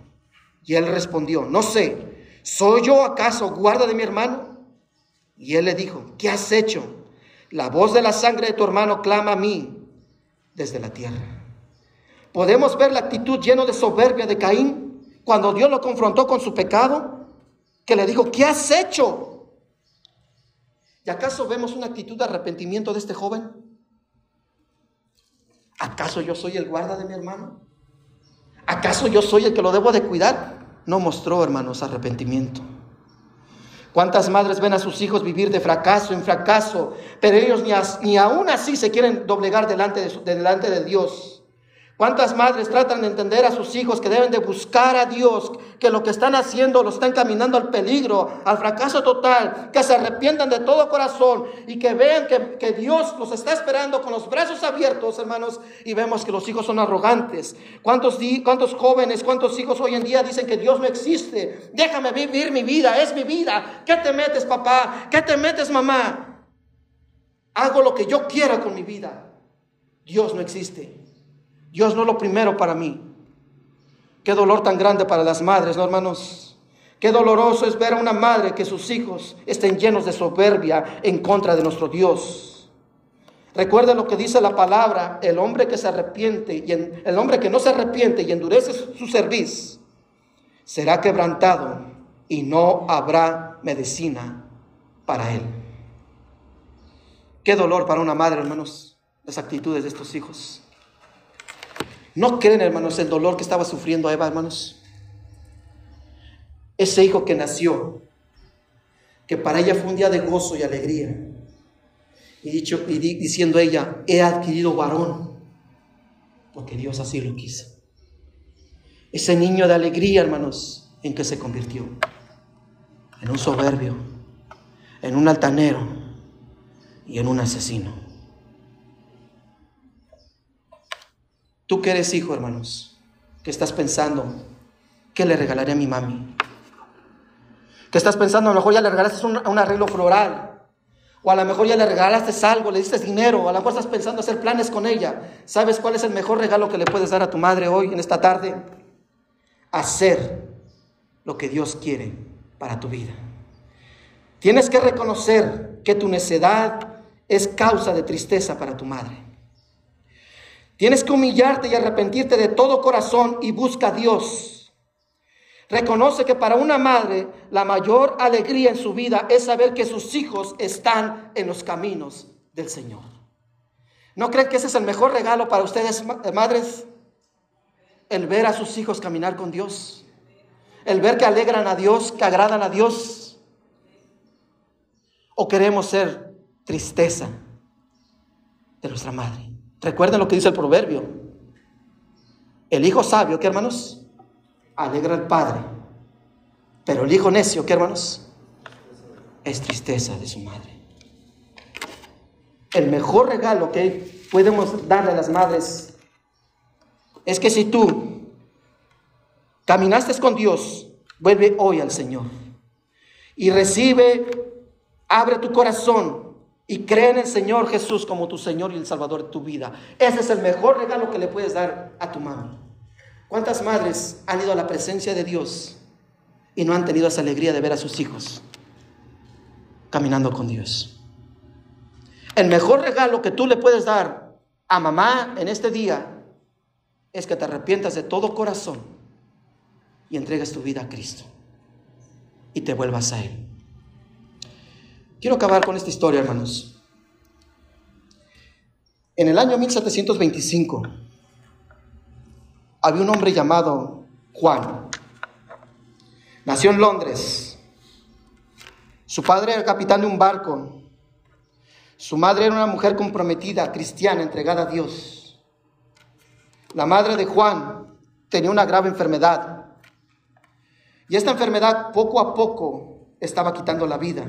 Y él respondió, no sé, ¿soy yo acaso guarda de mi hermano? Y él le dijo, ¿qué has hecho? La voz de la sangre de tu hermano clama a mí desde la tierra. Podemos ver la actitud llena de soberbia de Caín cuando Dios lo confrontó con su pecado, que le dijo, ¿qué has hecho? ¿Y acaso vemos una actitud de arrepentimiento de este joven? ¿Acaso yo soy el guarda de mi hermano? ¿Acaso yo soy el que lo debo de cuidar? No mostró, hermanos, arrepentimiento. ¿Cuántas madres ven a sus hijos vivir de fracaso en fracaso, pero ellos ni, ni aún así se quieren doblegar delante de, delante de Dios? ¿Cuántas madres tratan de entender a sus hijos que deben de buscar a Dios, que lo que están haciendo lo están caminando al peligro, al fracaso total, que se arrepientan de todo corazón y que vean que, Dios los está esperando con los brazos abiertos, hermanos, y vemos que los hijos son arrogantes? ¿Cuántos, ¿Cuántos jóvenes, cuántos hijos hoy en día dicen que Dios no existe? Déjame vivir mi vida, es mi vida. ¿Qué te metes, papá? ¿Qué te metes, mamá? Hago lo que yo quiera con mi vida. Dios no existe. Dios no es lo primero para mí. Qué dolor tan grande para las madres, ¿no, hermanos? Qué doloroso es ver a una madre que sus hijos estén llenos de soberbia en contra de nuestro Dios. Recuerda lo que dice la palabra, el hombre que se arrepiente y el hombre que no se arrepiente y endurece su servicio será quebrantado y no habrá medicina para él. Qué dolor para una madre, hermanos, las actitudes de estos hijos. ¿No creen, hermanos, el dolor que estaba sufriendo Eva, hermanos? Ese hijo que nació, que para ella fue un día de gozo y alegría. Y, dicho, y diciendo ella, he adquirido varón, porque Dios así lo quiso. Ese niño de alegría, hermanos, en que se convirtió. En un soberbio, en un altanero y en un asesino. Tú que eres hijo, hermanos, que estás pensando, ¿qué le regalaré a mi mami? Que estás pensando, a lo mejor ya le regalaste un, arreglo floral, o a lo mejor ya le regalaste algo, le diste dinero, o a lo mejor estás pensando hacer planes con ella. ¿Sabes cuál es el mejor regalo que le puedes dar a tu madre hoy, en esta tarde? Hacer lo que Dios quiere para tu vida. Tienes que reconocer que tu necedad es causa de tristeza para tu madre. Tienes que humillarte y arrepentirte de todo corazón y busca a Dios. Reconoce que para una madre la mayor alegría en su vida es saber que sus hijos están en los caminos del Señor. ¿No creen que ese es el mejor regalo para ustedes, madres? El ver a sus hijos caminar con Dios. El ver que alegran a Dios, que agradan a Dios. ¿O queremos ser tristeza de nuestra madre? Recuerden lo que dice el proverbio. El hijo sabio, ¿qué hermanos? Alegra al padre. Pero el hijo necio, ¿qué hermanos? Es tristeza de su madre. El mejor regalo que podemos darle a las madres es que si tú caminaste con Dios, vuelve hoy al Señor y recibe, abre tu corazón y cree en el Señor Jesús como tu Señor y el Salvador de tu vida. Ese es el mejor regalo que le puedes dar a tu mami. ¿Cuántas madres han ido a la presencia de Dios y no han tenido esa alegría de ver a sus hijos caminando con Dios? El mejor regalo que tú le puedes dar a mamá en este día es que te arrepientas de todo corazón y entregues tu vida a Cristo y te vuelvas a Él. Quiero acabar con esta historia, hermanos. En el año 1725 había un hombre llamado Juan. Nació en Londres. Su padre era capitán de un barco. Su madre era una mujer comprometida, cristiana, entregada a Dios. La madre de Juan tenía una grave enfermedad. Y esta enfermedad poco a poco estaba quitando la vida.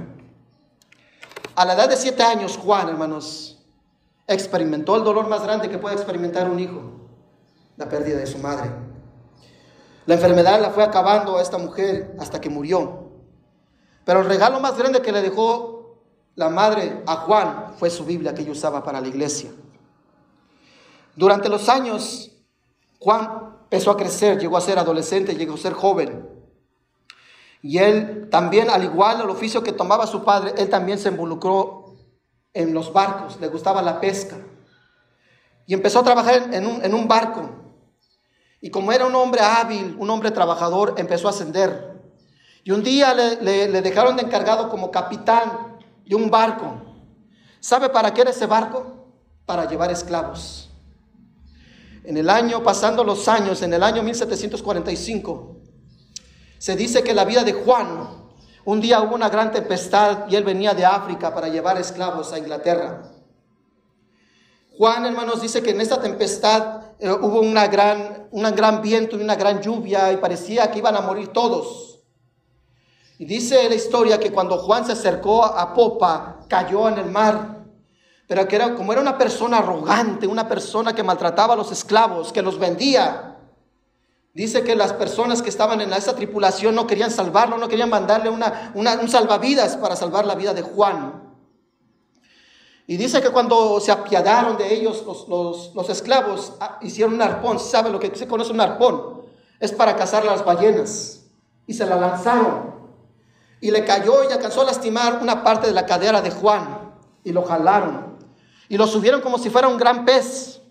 A la edad de siete años, Juan, hermanos, experimentó el dolor más grande que puede experimentar un hijo, la pérdida de su madre. La enfermedad la fue acabando a esta mujer hasta que murió. Pero el regalo más grande que le dejó la madre a Juan fue su Biblia que ella usaba para la iglesia. Durante los años, Juan empezó a crecer, llegó a ser adolescente, llegó a ser joven. Y él también, al igual el oficio que tomaba su padre, él también se involucró en los barcos, le gustaba la pesca. Y empezó a trabajar en un, en un barco. Y como era un hombre hábil, un hombre trabajador, empezó a ascender. Y un día le, le, le dejaron de encargado como capitán de un barco. ¿Sabe para qué era ese barco? Para llevar esclavos. En el año, pasando los años, en el año 1745, se dice que la vida de Juan, un día hubo una gran tempestad y él venía de África para llevar esclavos a Inglaterra. Juan, hermanos, dice que en esta tempestad eh, hubo una gran, un gran viento y una gran lluvia y parecía que iban a morir todos. Y dice la historia que cuando Juan se acercó a Popa, cayó en el mar. Pero que era, como era una persona arrogante, una persona que maltrataba a los esclavos, que los vendía, Dice que las personas que estaban en esa tripulación no querían salvarlo, no querían mandarle una, un salvavidas para salvar la vida de Juan. Y dice que cuando se apiadaron de ellos los, los, esclavos, ah, hicieron un arpón. ¿Sabe lo que se conoce un arpón? Es para cazar las ballenas. Y se la lanzaron. Y le cayó y alcanzó a lastimar una parte de la cadera de Juan. Y lo jalaron. Y lo subieron como si fuera un gran pez.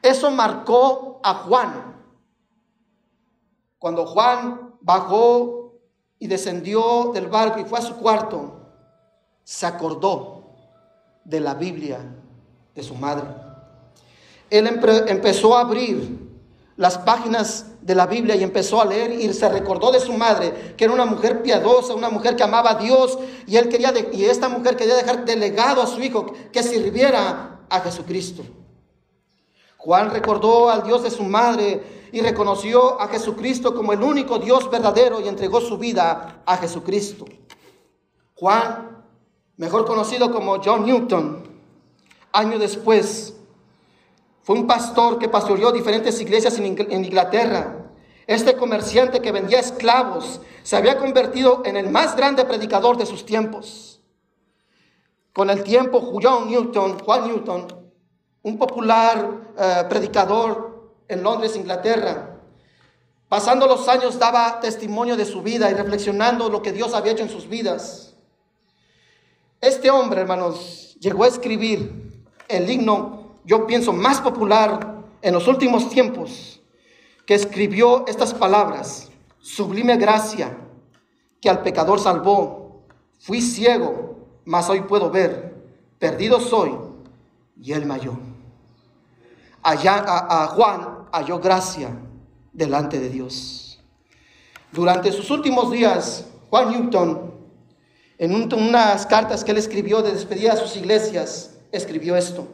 Eso marcó a Juan. Cuando Juan bajó y descendió del barco y fue a su cuarto, se acordó de la Biblia de su madre. Él empezó a abrir las páginas de la Biblia y empezó a leer y se recordó de su madre, que era una mujer piadosa, una mujer que amaba a Dios y él quería y esta mujer quería dejar delegado a su hijo que sirviera a Jesucristo. Juan recordó al Dios de su madre y reconoció a Jesucristo como el único Dios verdadero y entregó su vida a Jesucristo. Juan, mejor conocido como John Newton, año después fue un pastor que pastoreó diferentes iglesias en Inglaterra. Este comerciante que vendía esclavos se había convertido en el más grande predicador de sus tiempos. Con el tiempo, John Newton, Juan Newton, un popular eh, predicador en Londres, Inglaterra, pasando los años daba testimonio de su vida y reflexionando lo que Dios había hecho en sus vidas. Este hombre, hermanos, llegó a escribir el himno yo pienso, más popular en los últimos tiempos, que escribió estas palabras, sublime gracia, que al pecador salvó, fui ciego, mas hoy puedo ver, perdido soy, y él me halló. Allá, a, Juan halló gracia delante de Dios. Durante sus últimos días, Juan Newton, en unas cartas que él escribió de despedida a sus iglesias, escribió esto.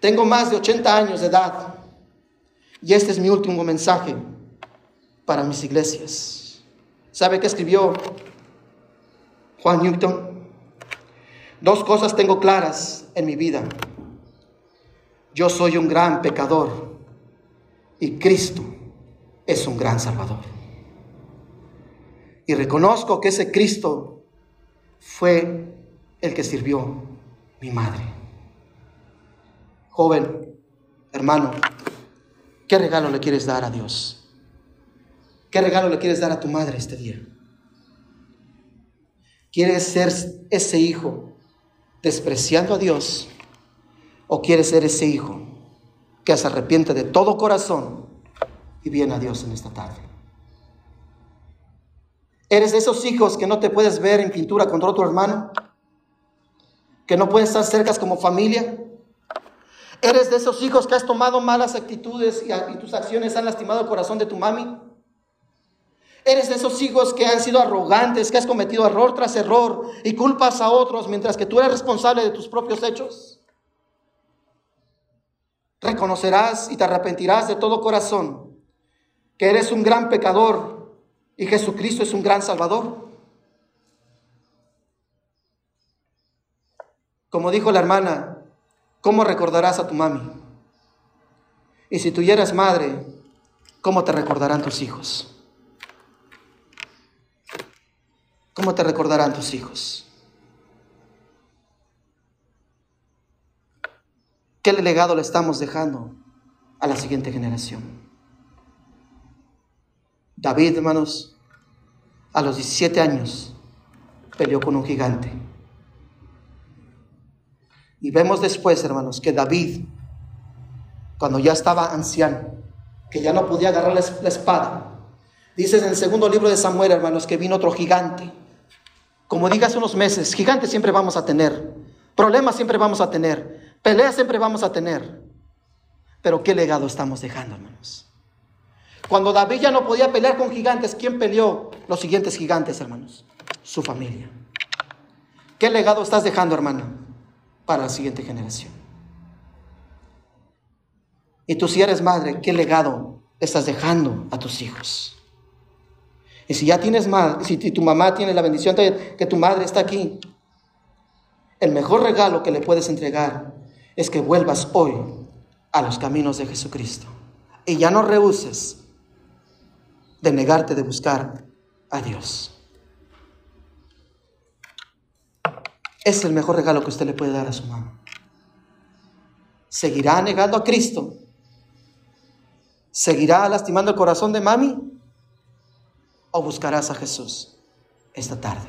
Tengo más de 80 años de edad y este es mi último mensaje para mis iglesias. ¿Sabe qué escribió Juan Newton? Dos cosas tengo claras en mi vida. Yo soy un gran pecador y Cristo es un gran Salvador. Y reconozco que ese Cristo fue el que sirvió mi madre. Joven, hermano, ¿qué regalo le quieres dar a Dios? ¿Qué regalo le quieres dar a tu madre este día? ¿Quieres ser ese hijo despreciando a Dios? ¿O quieres ser ese hijo que se arrepiente de todo corazón y viene a Dios en esta tarde? ¿Eres de esos hijos que no te puedes ver en pintura contra otro hermano? ¿Que no puedes estar cerca como familia? ¿Eres de esos hijos que has tomado malas actitudes y, tus acciones han lastimado el corazón de tu mami? ¿Eres de esos hijos que han sido arrogantes, que has cometido error tras error y culpas a otros mientras que tú eres responsable de tus propios hechos? Reconocerás y te arrepentirás de todo corazón que eres un gran pecador y Jesucristo es un gran salvador. Como dijo la hermana, ¿cómo recordarás a tu mami? Y si tú ya madre, ¿cómo te recordarán tus hijos? ¿Cómo te recordarán tus hijos? ¿Qué legado le estamos dejando a la siguiente generación? David, hermanos, a los 17 años peleó con un gigante. Y vemos después, hermanos, que David, cuando ya estaba anciano, que ya no podía agarrar la espada, dice en el segundo libro de Samuel, hermanos, que vino otro gigante. Como diga hace unos meses, gigantes siempre vamos a tener, problemas siempre vamos a tener, peleas siempre vamos a tener. Pero ¿qué legado estamos dejando, hermanos? Cuando David ya no podía pelear con gigantes, ¿quién peleó los siguientes gigantes, hermanos? Su familia. ¿Qué legado estás dejando, hermano? para la siguiente generación. Y tú si eres madre, ¿qué legado estás dejando a tus hijos? Y si ya tienes madre, si tu mamá tiene la bendición de que tu madre está aquí, el mejor regalo que le puedes entregar es que vuelvas hoy a los caminos de Jesucristo. Y ya no rehuses de negarte de buscar a Dios. es el mejor regalo que usted le puede dar a su mamá. ¿Seguirá negando a Cristo? ¿Seguirá lastimando el corazón de mami? ¿O buscarás a Jesús esta tarde?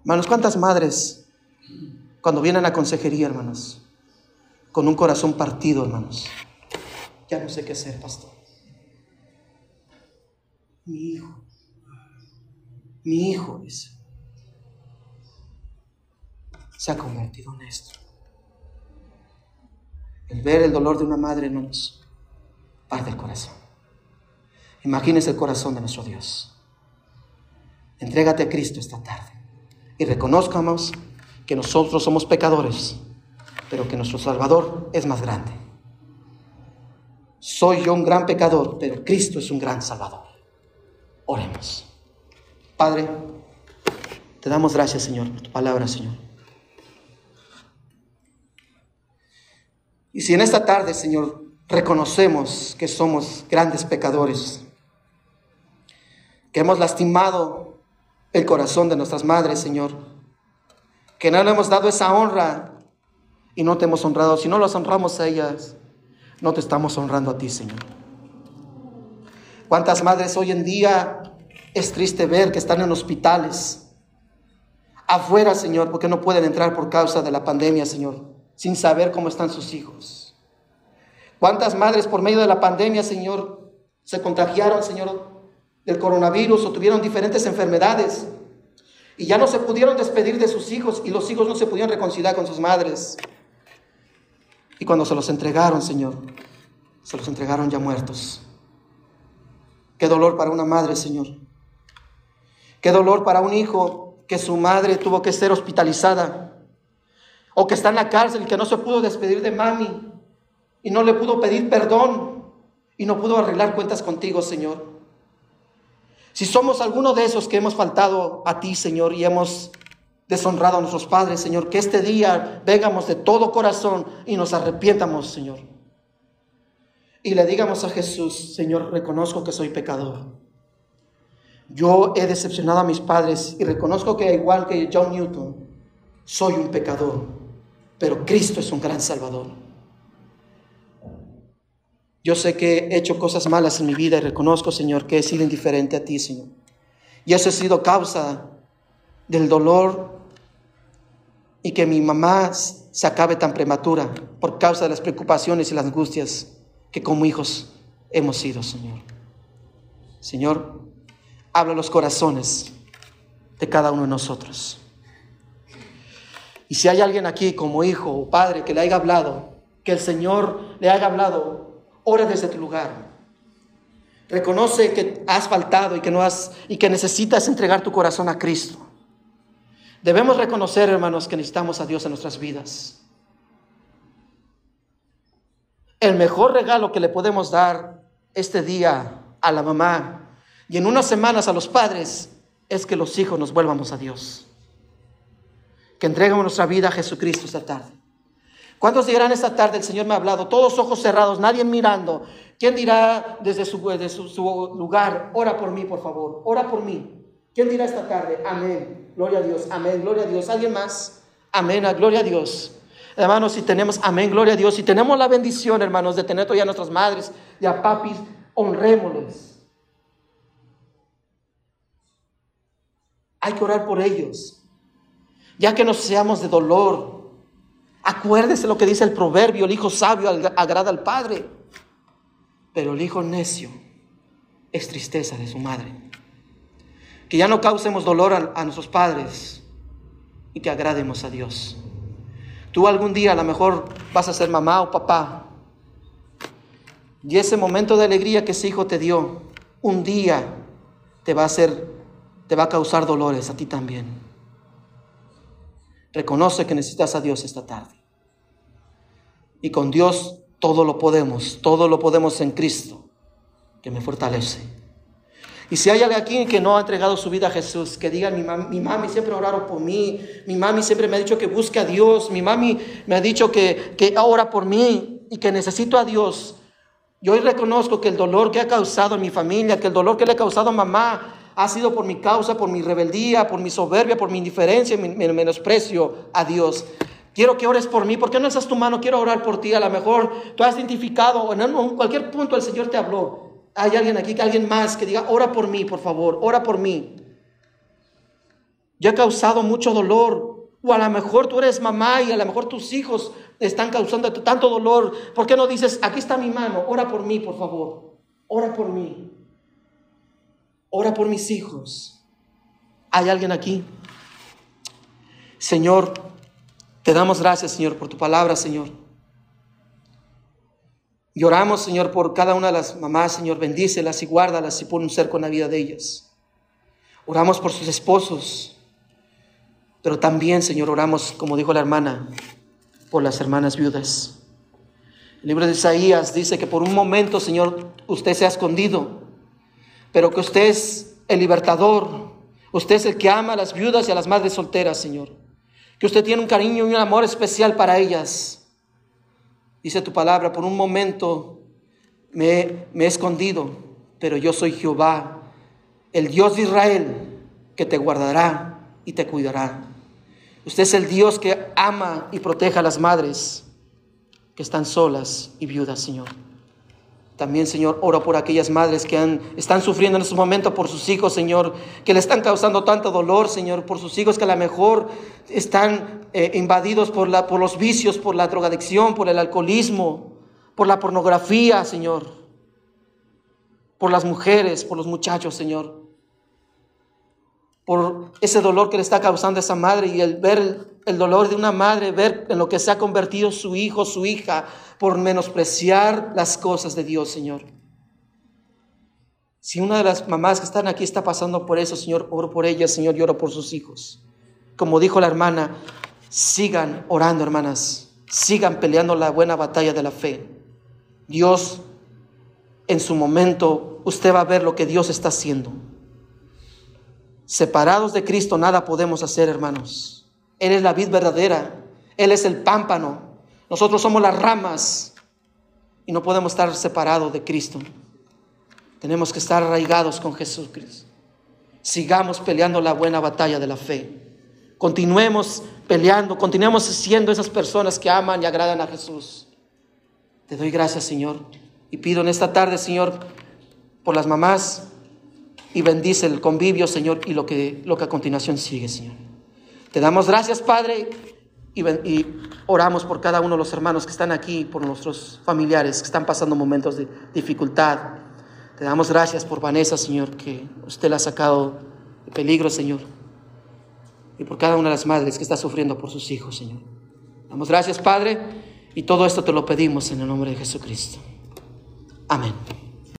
Hermanos, ¿cuántas madres cuando vienen a consejería, hermanos, con un corazón partido, hermanos? Ya no sé qué hacer, pastor. Mi hijo, mi hijo dice se ha convertido en esto. El ver el dolor de una madre no nos parte el corazón. Imagínese el corazón de nuestro Dios. Entrégate a Cristo esta tarde y reconozcamos que nosotros somos pecadores, pero que nuestro Salvador es más grande. Soy yo un gran pecador, pero Cristo es un gran Salvador. Oremos. Padre, te damos gracias, Señor, por tu palabra, Señor. Y si en esta tarde, Señor, reconocemos que somos grandes pecadores, que hemos lastimado el corazón de nuestras madres, Señor, que no le hemos dado esa honra y no te hemos honrado, si no las honramos a ellas, no te estamos honrando a ti, Señor. ¿Cuántas madres hoy en día es triste ver que están en hospitales, afuera, Señor, porque no pueden entrar por causa de la pandemia, Señor? sin saber cómo están sus hijos. ¿Cuántas madres por medio de la pandemia, Señor, se contagiaron, Señor, del coronavirus o tuvieron diferentes enfermedades y ya no se pudieron despedir de sus hijos y los hijos no se pudieron reconciliar con sus madres? Y cuando se los entregaron, Señor, se los entregaron ya muertos. Qué dolor para una madre, Señor. Qué dolor para un hijo que su madre tuvo que ser hospitalizada o que está en la cárcel y que no se pudo despedir de mami y no le pudo pedir perdón y no pudo arreglar cuentas contigo, Señor. Si somos alguno de esos que hemos faltado a ti, Señor, y hemos deshonrado a nuestros padres, Señor, que este día vengamos de todo corazón y nos arrepientamos, Señor. Y le digamos a Jesús, Señor, reconozco que soy pecador. Yo he decepcionado a mis padres y reconozco que igual que John Newton, soy un pecador pero Cristo es un gran Salvador. Yo sé que he hecho cosas malas en mi vida y reconozco, Señor, que he sido indiferente a ti, Señor. Y eso ha sido causa del dolor y que mi mamá se acabe tan prematura por causa de las preocupaciones y las angustias que como hijos hemos sido, Señor. Señor, habla los corazones de cada uno de nosotros. Y si hay alguien aquí como hijo o padre que le haya hablado, que el Señor le haya hablado, ora desde tu lugar. Reconoce que has faltado y que no has y que necesitas entregar tu corazón a Cristo. Debemos reconocer, hermanos, que necesitamos a Dios en nuestras vidas. El mejor regalo que le podemos dar este día a la mamá y en unas semanas a los padres es que los hijos nos vuelvamos a Dios que entregamos nuestra vida a Jesucristo esta tarde. ¿Cuántos dirán esta tarde, el Señor me ha hablado, todos ojos cerrados, nadie mirando? ¿Quién dirá desde su, lugar, ora por mí, por favor, ora por mí? ¿Quién dirá esta tarde, amén, gloria a Dios, amén, gloria a Dios? ¿Alguien más? Amén, gloria a Dios. Hermanos, si tenemos, amén, gloria a Dios, si tenemos la bendición, hermanos, de tener todavía a nuestras madres y a papis, honrémosles. Hay que orar por ellos ya que no seamos de dolor. Acuérdese lo que dice el proverbio, el hijo sabio agrada al padre, pero el hijo necio es tristeza de su madre. Que ya no causemos dolor a, nuestros padres y que agrademos a Dios. Tú algún día a lo mejor vas a ser mamá o papá y ese momento de alegría que ese hijo te dio, un día te va a hacer, te va a causar dolores a ti también. Reconoce que necesitas a Dios esta tarde. Y con Dios todo lo podemos, todo lo podemos en Cristo, que me fortalece. Y si hay alguien aquí que no ha entregado su vida a Jesús, que diga, mi, mami, mi mami siempre oraron por mí, mi mami siempre me ha dicho que busque a Dios, mi mami me ha dicho que, que ora por mí y que necesito a Dios. Yo hoy reconozco que el dolor que ha causado en mi familia, que el dolor que le ha causado a mamá, ha sido por mi causa, por mi rebeldía, por mi soberbia, por mi indiferencia, mi, menosprecio a Dios. Quiero que ores por mí. ¿Por qué no estás tu mano? Quiero orar por ti. A lo mejor tú has identificado, en cualquier punto el Señor te habló. Hay alguien aquí, alguien más que diga, ora por mí, por favor, ora por mí. Yo he causado mucho dolor. O a lo mejor tú eres mamá y a lo mejor tus hijos están causando tanto dolor. ¿Por qué no dices, aquí está mi mano, ora por mí, por favor? Ora por mí. Ora por mis hijos. ¿Hay alguien aquí? Señor, Te damos gracias, Señor, por tu palabra, Señor. Y oramos, Señor, por cada una de las mamás, Señor, bendícelas y guárdalas y pon un cerco en la vida de ellas. Oramos por sus esposos, pero también, Señor, oramos, como dijo la hermana, por las hermanas viudas. El libro de Isaías dice que por un momento, Señor, usted se ha escondido, pero que usted es el libertador, usted es el que ama a las viudas y a las madres solteras, Señor que usted tiene un cariño y un amor especial para ellas. Dice tu palabra, por un momento me, he escondido, pero yo soy Jehová, el Dios de Israel, que te guardará y te cuidará. Usted es el Dios que ama y protege a las madres que están solas y viudas, Señor. También, Señor, oro por aquellas madres que están sufriendo en estos momentos por sus hijos, Señor, que le están causando tanto dolor, Señor, por sus hijos que a lo mejor están eh, invadidos por los vicios, por la drogadicción, por el alcoholismo, por la pornografía, Señor, por las mujeres, por los muchachos, Señor por ese dolor que le está causando a esa madre y el ver el dolor de una madre, ver en lo que se ha convertido su hijo, su hija, por menospreciar las cosas de Dios, Señor. Si una de las mamás que están aquí está pasando por eso, Señor, oro por ella, Señor, y oro por sus hijos. Como dijo la hermana, sigan orando, hermanas, sigan peleando la buena batalla de la fe. Dios, en su momento, usted va a ver lo que Dios está haciendo. Separados de Cristo nada podemos hacer, hermanos. Él es la vid verdadera. Él es el pámpano. Nosotros somos las ramas y no podemos estar separados de Cristo. Tenemos que estar arraigados con Jesucristo. Sigamos peleando la buena batalla de la fe. Continuemos peleando, continuemos siendo esas personas que aman y agradan a Jesús. Te doy gracias, Señor. Y pido en esta tarde, Señor, por las mamás y bendice el convivio, Señor, y lo que, lo que a continuación sigue, Señor. Te damos gracias, Padre, y, y, oramos por cada uno de los hermanos que están aquí, por nuestros familiares que están pasando momentos de dificultad. Te damos gracias por Vanessa, Señor, que usted la ha sacado de peligro, Señor. Y por cada una de las madres que está sufriendo por sus hijos, Señor. Damos gracias, Padre, y todo esto te lo pedimos en el nombre de Jesucristo. Amén.